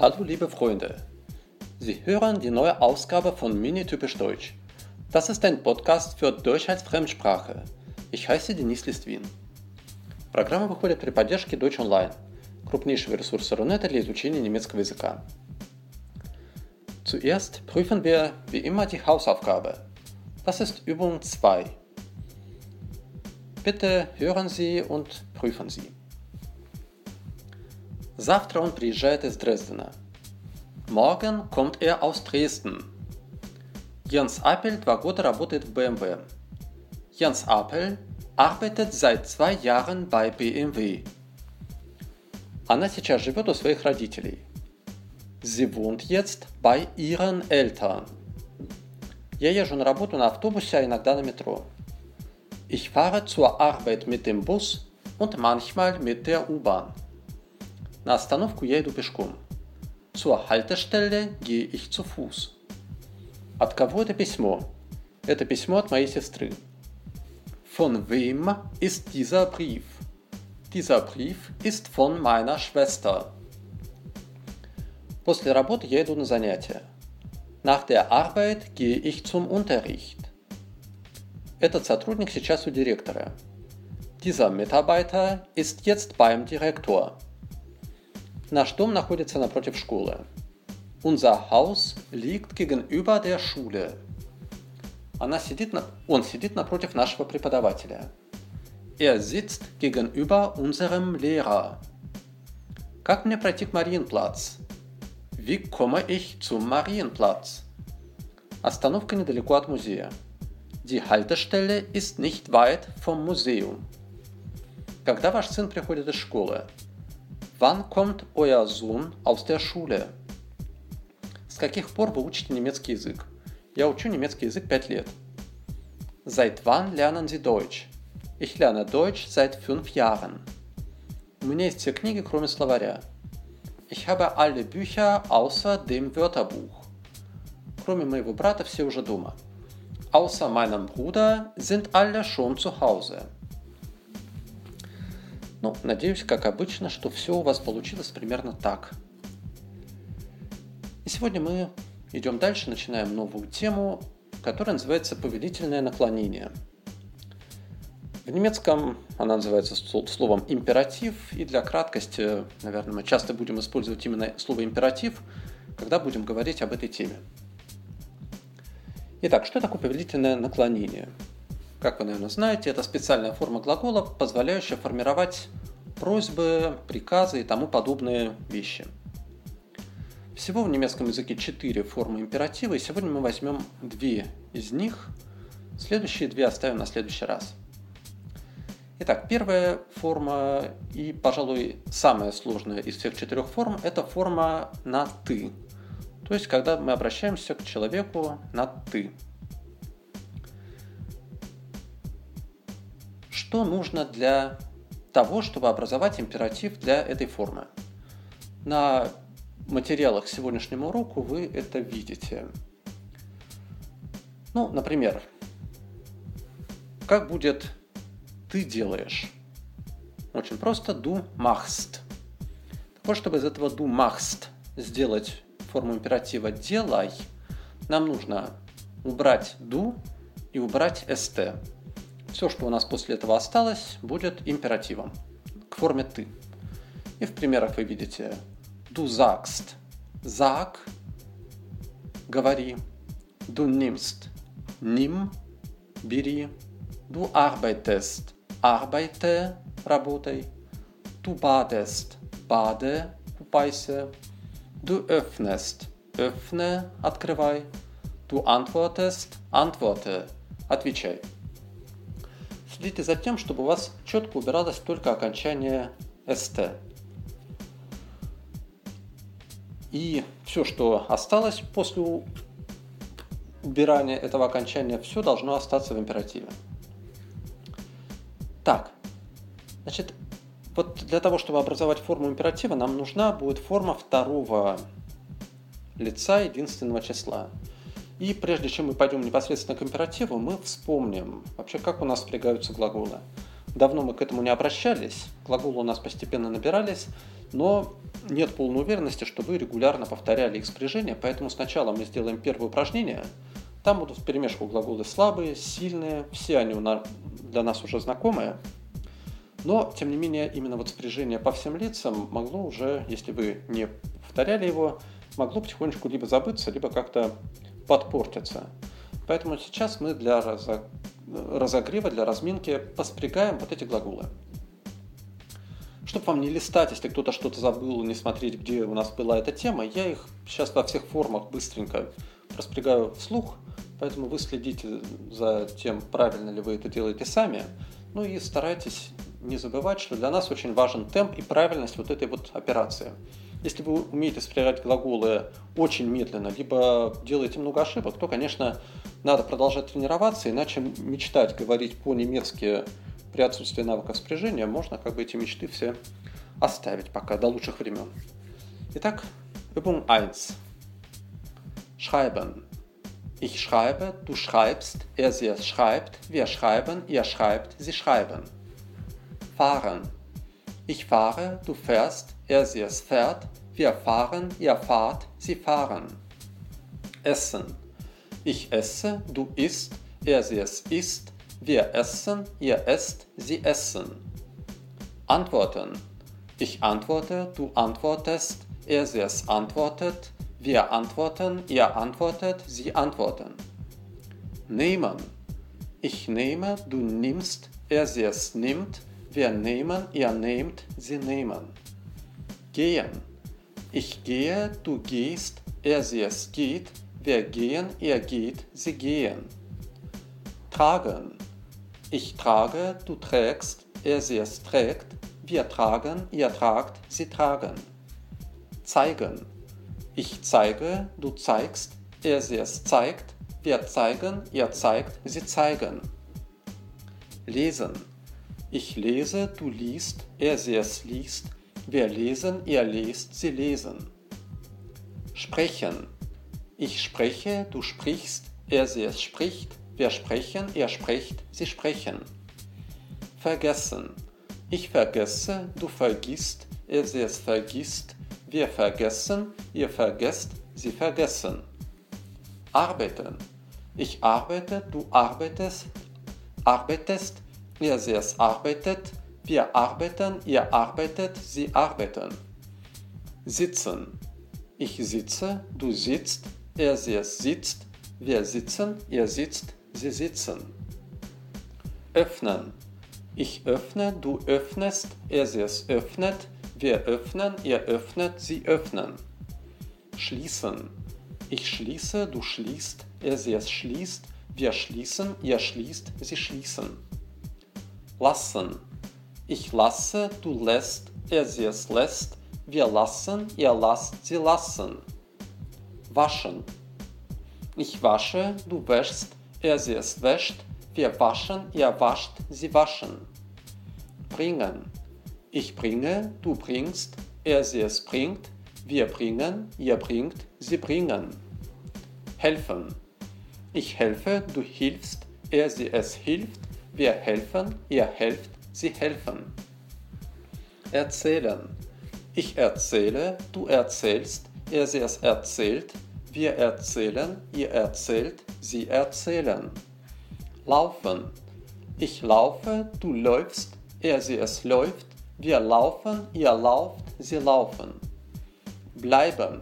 Hallo liebe Freunde, Sie hören die neue Ausgabe von Mini Typisch Deutsch. Das ist ein Podcast für Deutsch als Fremdsprache. Ich heiße Денис Листвин. Программа выходит при поддержке Deutsch Online, крупнейшего ресурса Рунета для изучения немецкого языка. Zuerst prüfen wir wie immer die Hausaufgabe. Das ist Übung 2. Bitte hören Sie und prüfen Sie. Завтра он приезжает из Дрездена. Morgen kommt er aus Dresden. Jens Appel два года работает в BMW. Jens Appel arbeitet seit zwei Jahren bei BMW. Она сейчас живет у своих родителей. Sie wohnt jetzt bei ihren Eltern. Я езжу на работу на автобусе, а иногда на метро. Ich fahre zur Arbeit mit dem Bus und manchmal mit der U-Bahn. На остановку я иду пешком. Zur Haltestelle gehe ich zu Fuß. От кого это письмо? Это письмо от моей сестры. Von wem ist dieser Brief? Dieser Brief ist von meiner Schwester. После работы я иду на занятия. Nach der Arbeit gehe ich zum Unterricht. Этот сотрудник сейчас у директора. Dieser Mitarbeiter ist jetzt beim Direktor. Наш дом находится напротив школы. Unser Haus liegt gegenüber der Schule. Она сидит на... Он сидит напротив нашего преподавателя. Er sitzt gegenüber unserem Lehrer. Как мне пройти к Мариенплац? Wie komme ich zum Marienplatz? Остановка недалеко от музея. Die Haltestelle ist nicht weit vom Museum. Когда ваш сын приходит из школы? Wann kommt euer Sohn aus der Schule? С каких пор вы учите немецкий язык? Я учу немецкий язык 5 лет. Seit wann lernen Sie Deutsch? Ich lerne Deutsch seit 5 Jahren. У меня есть все книги, кроме словаря. Ich habe alle Bücher außer dem Wörterbuch. Кроме моего брата все уже дома. Außer meinem Bruder sind alle schon zu Hause. Ну, надеюсь, как обычно, что все у вас получилось примерно так. И сегодня мы идем дальше, начинаем новую тему, которая называется повелительное наклонение. В немецком она называется словом императив, и для краткости, наверное, мы часто будем использовать именно слово императив, когда будем говорить об этой теме. Итак, что такое повелительное наклонение? Как вы, наверное, знаете, это специальная форма глагола, позволяющая формировать просьбы, приказы и тому подобные вещи. Всего в немецком языке четыре формы императива, и сегодня мы возьмем две из них. Следующие две оставим на следующий раз. Итак, первая форма и, пожалуй, самая сложная из всех четырех форм – это форма на «ты». То есть, когда мы обращаемся к человеку на «ты». Что нужно для того, чтобы образовать императив для этой формы? На материалах к сегодняшнему уроку вы это видите. Ну, например, как будет «ты делаешь»? Очень просто «du machst». Так вот, чтобы из этого «du machst» сделать форму императива «делай», нам нужно убрать «du» и убрать «st». Все, что у нас после этого осталось, будет императивом к форме «ты». И в примерах вы видите Du sagst, sag, говори. Du nimmst, nimm, бери. Du arbeitest, arbeite, работай. Du badest, bade, купайся. Du öffnest, öffne, открывай. Du antwortest, antworte, отвечай. Следите за тем, чтобы у вас четко убиралось только окончание st. И все, что осталось после убирания этого окончания, все должно остаться в императиве. Так, значит, вот для того, чтобы образовать форму императива, нам нужна будет форма второго лица единственного числа. И прежде чем мы пойдем непосредственно к императиву, мы вспомним вообще, как у нас впрягаются глаголы. Давно мы к этому не обращались, глаголы у нас постепенно набирались, но нет полной уверенности, что вы регулярно повторяли их спряжение, поэтому сначала мы сделаем первое упражнение. Там будут в перемешку глаголы слабые, сильные, все они для нас уже знакомые. Но, тем не менее, именно вот спряжение по всем лицам могло уже, если вы не повторяли его, могло потихонечку либо забыться, либо как-то подпортиться. Поэтому сейчас мы для разогрева, для разминки поспрягаем вот эти глаголы. Чтобы вам не листать, если кто-то что-то забыл, не смотреть, где у нас была эта тема, я их сейчас во всех формах быстренько распрягаю вслух, поэтому вы следите за тем, правильно ли вы это делаете сами. Ну и старайтесь не забывать, что для нас очень важен темп и правильность вот этой вот операции. Если вы умеете спрягать глаголы очень медленно, либо делаете много ошибок, то, конечно, надо продолжать тренироваться, иначе мечтать говорить по-немецки при отсутствии навыков спряжения можно как бы эти мечты все оставить пока до лучших времен. Итак, Übung 1. Schreiben. Ich schreibe, du schreibst, er sie es schreibt, wir schreiben, ihr schreibt, sie schreiben. Fahren. Ich fahre, du fährst, er sie es fährt, wir fahren, ihr fahrt, sie fahren. Essen. Ich esse, du isst, er sie es isst, wir essen, ihr esst, sie essen. Antworten. Ich antworte, du antwortest, er sie es antwortet, wir antworten, ihr antwortet, sie antworten. Nehmen. Ich nehme, du nimmst, er sie es nimmt, wir nehmen, ihr nehmt, sie nehmen. Gehen. Ich gehe, du gehst, er sie es geht, wir gehen, ihr geht, sie gehen. Tragen. Ich trage, du trägst, er sie es trägt, wir tragen, ihr tragt, sie tragen. Zeigen. Ich zeige, du zeigst, er sie es zeigt, wir zeigen, ihr zeigt, sie zeigen. Lesen. Ich lese, du liest, er sie es liest, wir lesen, ihr lest, sie lesen. Sprechen. Ich spreche, du sprichst, er sie es spricht, wir sprechen, ihr sprecht, sie sprechen. Vergessen. Ich vergesse, du vergisst, er sie es vergisst, wir vergessen, ihr vergesst, sie vergessen. Arbeiten. Ich arbeite, du arbeitest, arbeitest, ihr es arbeitet, wir arbeiten, ihr arbeitet, sie arbeiten. Sitzen. Ich sitze, du sitzt, er sie sitzt, wir sitzen, ihr sitzt, sie sitzen. Öffnen. Ich öffne, du öffnest, er sie öffnet, wir öffnen, ihr öffnet, sie öffnen. Schließen. Ich schließe, du schließt, er sie es schließt, wir schließen, ihr schließt, sie schließen. Lassen. Ich lasse, du lässt, er sie es lässt, wir lassen, ihr lasst, sie lassen. Waschen. Ich wasche, du wäschst, er sie es wäscht, wir waschen, ihr wascht, sie waschen. Bringen. Ich bringe, du bringst, er sie es bringt, wir bringen, ihr bringt, sie bringen. Helfen. Ich helfe, du hilfst, er sie es hilft, wir helfen, ihr helft, sie helfen. Erzählen. Ich erzähle, du erzählst, er sie es erzählt, wir erzählen, ihr erzählt, sie erzählen. Laufen. Ich laufe, du läufst, er sie es läuft, wir laufen, ihr lauft, sie laufen. Bleiben.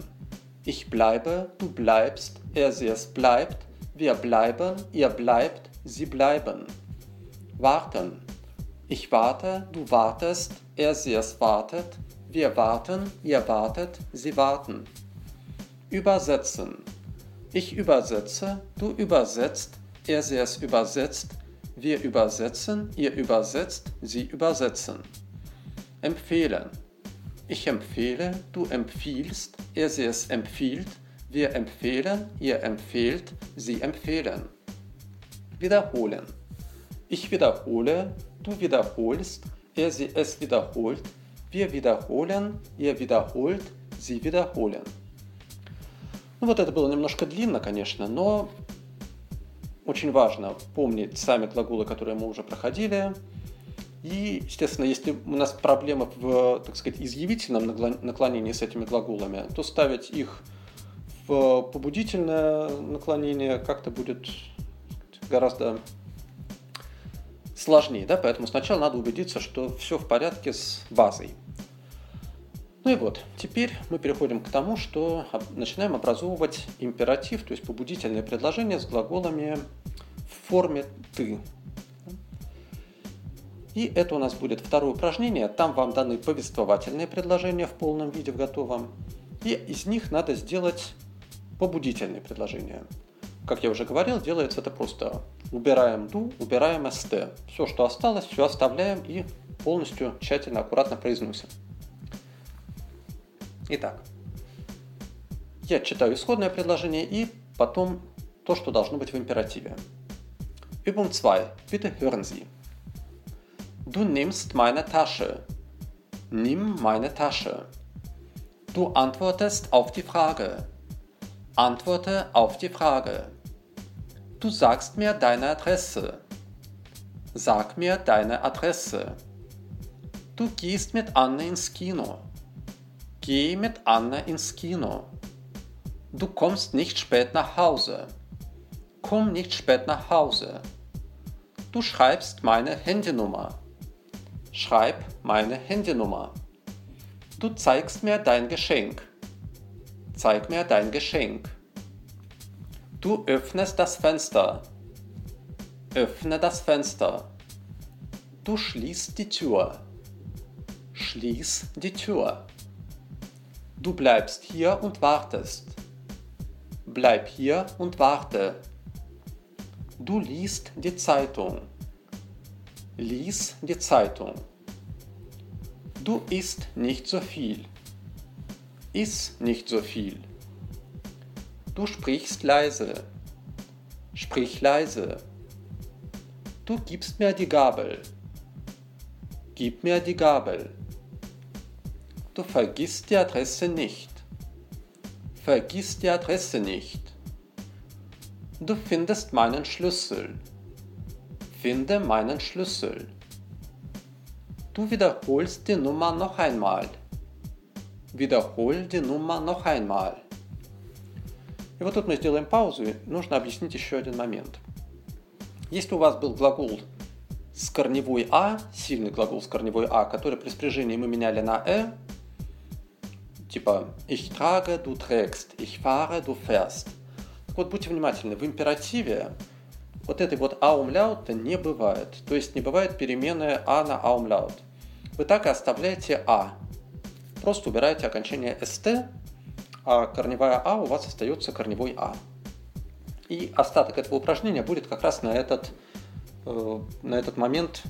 Ich bleibe, du bleibst, er sie es bleibt, wir bleiben, ihr bleibt, sie bleiben. Warten. Ich warte, du wartest, er sie es wartet, wir warten, ihr wartet, sie warten. Übersetzen. Ich übersetze, du übersetzt, er sie es übersetzt, wir übersetzen, ihr übersetzt, sie übersetzen Empfehlen. Ich empfehle, du empfiehlst, er sie es empfiehlt, wir empfehlen, ihr empfehlt, sie empfehlen. Wiederholen. Ich wiederhole, Du wiederholst, er sie es wiederholt, wir wiederholen, ihr wiederholt, sie wiederholen. Ну вот это было немножко длинно, конечно, но очень важно помнить сами глаголы, которые мы уже проходили. И, естественно, если у нас проблемы в, так сказать, изъявительном наклонении с этими глаголами, то ставить их в побудительное наклонение как-то будет гораздо сложнее, да, поэтому сначала надо убедиться, что все в порядке с базой. Ну и вот, теперь мы переходим к тому, что начинаем образовывать императив, то есть побудительное предложение с глаголами в форме «ты». И это у нас будет второе упражнение. Там вам даны повествовательные предложения в полном виде, в готовом. И из них надо сделать побудительные предложения. Как я уже говорил, делается это просто. Убираем do, убираем st. Все, что осталось, все оставляем и полностью тщательно, аккуратно произносим. Итак, я читаю исходное предложение и потом то, что должно быть в императиве. Übung 2. Bitte hören Sie. Du nimmst meine Tasche. Nimm meine Tasche. Du antwortest auf die Frage. Antworte auf die Frage. Du sagst mir deine Adresse. Sag mir deine Adresse. Du gehst mit Anne ins Kino. Geh mit Anne ins Kino. Du kommst nicht spät nach Hause. Komm nicht spät nach Hause. Du schreibst meine Handynummer. Schreib meine Handynummer. Du zeigst mir dein Geschenk. Zeig mir dein Geschenk. Du öffnest das Fenster. Öffne das Fenster. Du schließt die Tür. Schließ die Tür. Du bleibst hier und wartest. Bleib hier und warte. Du liest die Zeitung. Lies die Zeitung. Du isst nicht so viel. Iss nicht so viel. Du sprichst leise. Sprich leise. Du gibst mir die Gabel. Gib mir die Gabel. Du vergisst die Adresse nicht. Vergiss die Adresse nicht. Du findest meinen Schlüssel. Finde meinen Schlüssel. Du wiederholst die Nummer noch einmal. Wiederhol die Nummer noch einmal. И вот тут мы сделаем паузу, и нужно объяснить еще один момент. Если у вас был глагол с корневой «а», сильный глагол с корневой «а», который при спряжении мы меняли на «э», Типа «ich trage, du trägst», «ich fahre, du fährst». Так вот, будьте внимательны, в императиве вот этой вот аумляута не бывает. То есть не бывает перемены а на аумляут. Вы так и оставляете а. Просто убираете окончание st, а корневая а у вас остается корневой а. И остаток этого упражнения будет как раз на этот, э, на этот момент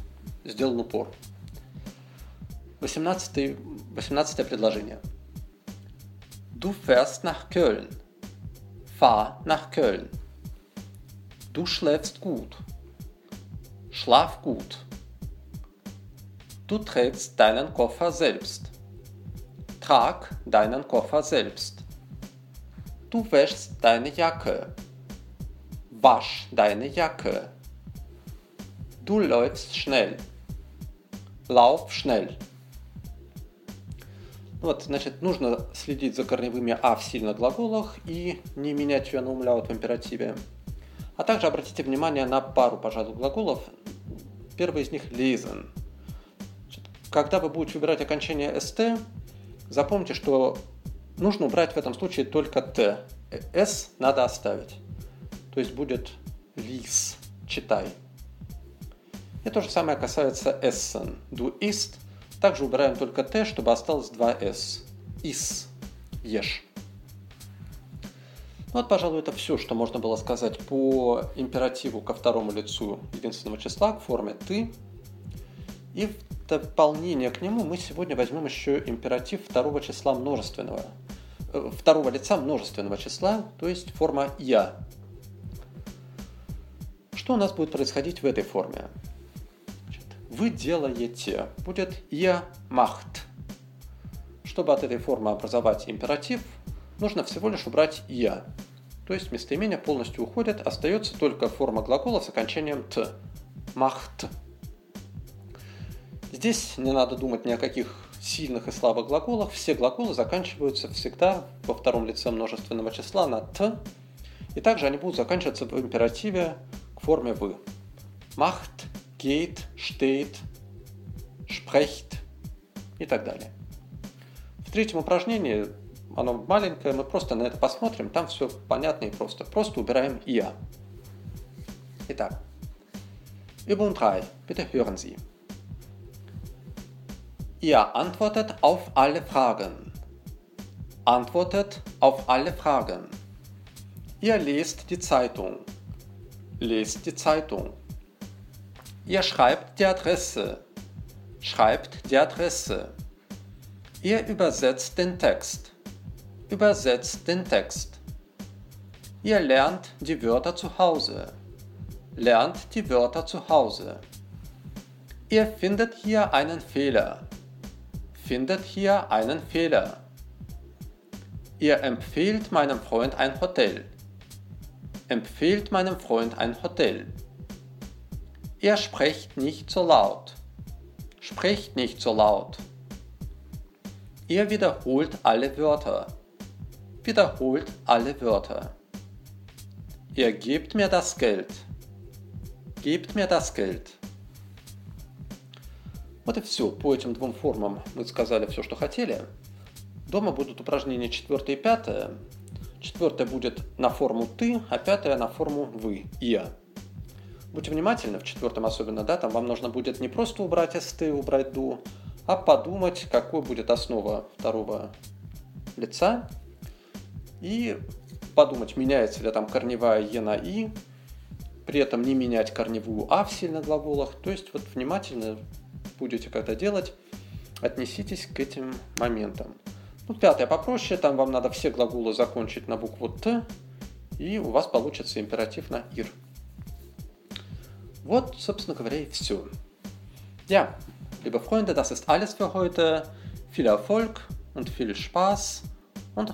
сделан упор. 18, 18 предложение. Du fährst nach Köln. Fahr nach Köln. Du schläfst gut. Schlaf gut. Du trägst deinen Koffer selbst. Trag deinen Koffer selbst. Du wäschst deine Jacke. Wasch deine Jacke. Du läufst schnell. Lauf schnell. Вот, значит, нужно следить за корневыми «а» в сильных глаголах и не менять ее на умляут в императиве. А также обратите внимание на пару пожалуй глаголов. Первый из них lesen. Когда вы будете выбирать окончание st, запомните, что нужно убрать в этом случае только t. s надо оставить. То есть будет lies, читай. И то же самое касается essen. Du isst – также убираем только Т, чтобы осталось 2С. Ис. Ешь. Ну вот, пожалуй, это все, что можно было сказать по императиву ко второму лицу единственного числа, к форме «ты». И в дополнение к нему мы сегодня возьмем еще императив второго числа множественного, э, второго лица множественного числа, то есть форма «я». Что у нас будет происходить в этой форме? вы делаете, будет я macht. Чтобы от этой формы образовать императив, нужно всего лишь убрать «я». То есть местоимение полностью уходит, остается только форма глагола с окончанием «т». «Махт». Здесь не надо думать ни о каких сильных и слабых глаголах. Все глаголы заканчиваются всегда во втором лице множественного числа на «т», и также они будут заканчиваться в императиве к форме «вы». Macht, geht, steht, spricht и так далее. В третьем упражнении, оно маленькое, мы просто на это посмотрим, там все понятно и просто. Просто убираем «я». Итак, Übung 3, bitte hören Sie. Ihr antwortet auf alle Fragen. Antwortet auf alle Fragen. Ihr lest die Zeitung. Lest die Zeitung. Ihr schreibt die Adresse. Schreibt die Adresse. Ihr übersetzt den Text. Übersetzt den Text. Ihr lernt die Wörter zu Hause. Lernt die Wörter zu Hause. Ihr findet hier einen Fehler findet hier einen Fehler. Ihr empfehlt meinem Freund ein Hotel. Empfehlt meinem Freund ein Hotel. Ihr sprecht nicht so laut. Sprecht nicht so laut. Ihr wiederholt alle Wörter. Wiederholt alle Wörter. Ihr gebt mir das Geld. Gebt mir das Geld. Вот и все. По этим двум формам мы сказали все, что хотели. Дома будут упражнения 4 и 5. Четвертое будет на форму «ты», а пятое на форму «вы», «я». Будьте внимательны, в четвертом особенно, да, там вам нужно будет не просто убрать «ст», убрать «ду», а подумать, какой будет основа второго лица, и подумать, меняется ли там корневая «е» на «и», при этом не менять корневую «а» в сильных глаголах. То есть вот внимательно будете когда делать, отнеситесь к этим моментам. Ну, пятое попроще, там вам надо все глаголы закончить на букву Т, и у вас получится императив на ИР. Вот, собственно говоря, и все. Ja, liebe Freunde, das ist alles für heute. Viel Erfolg und viel Spaß und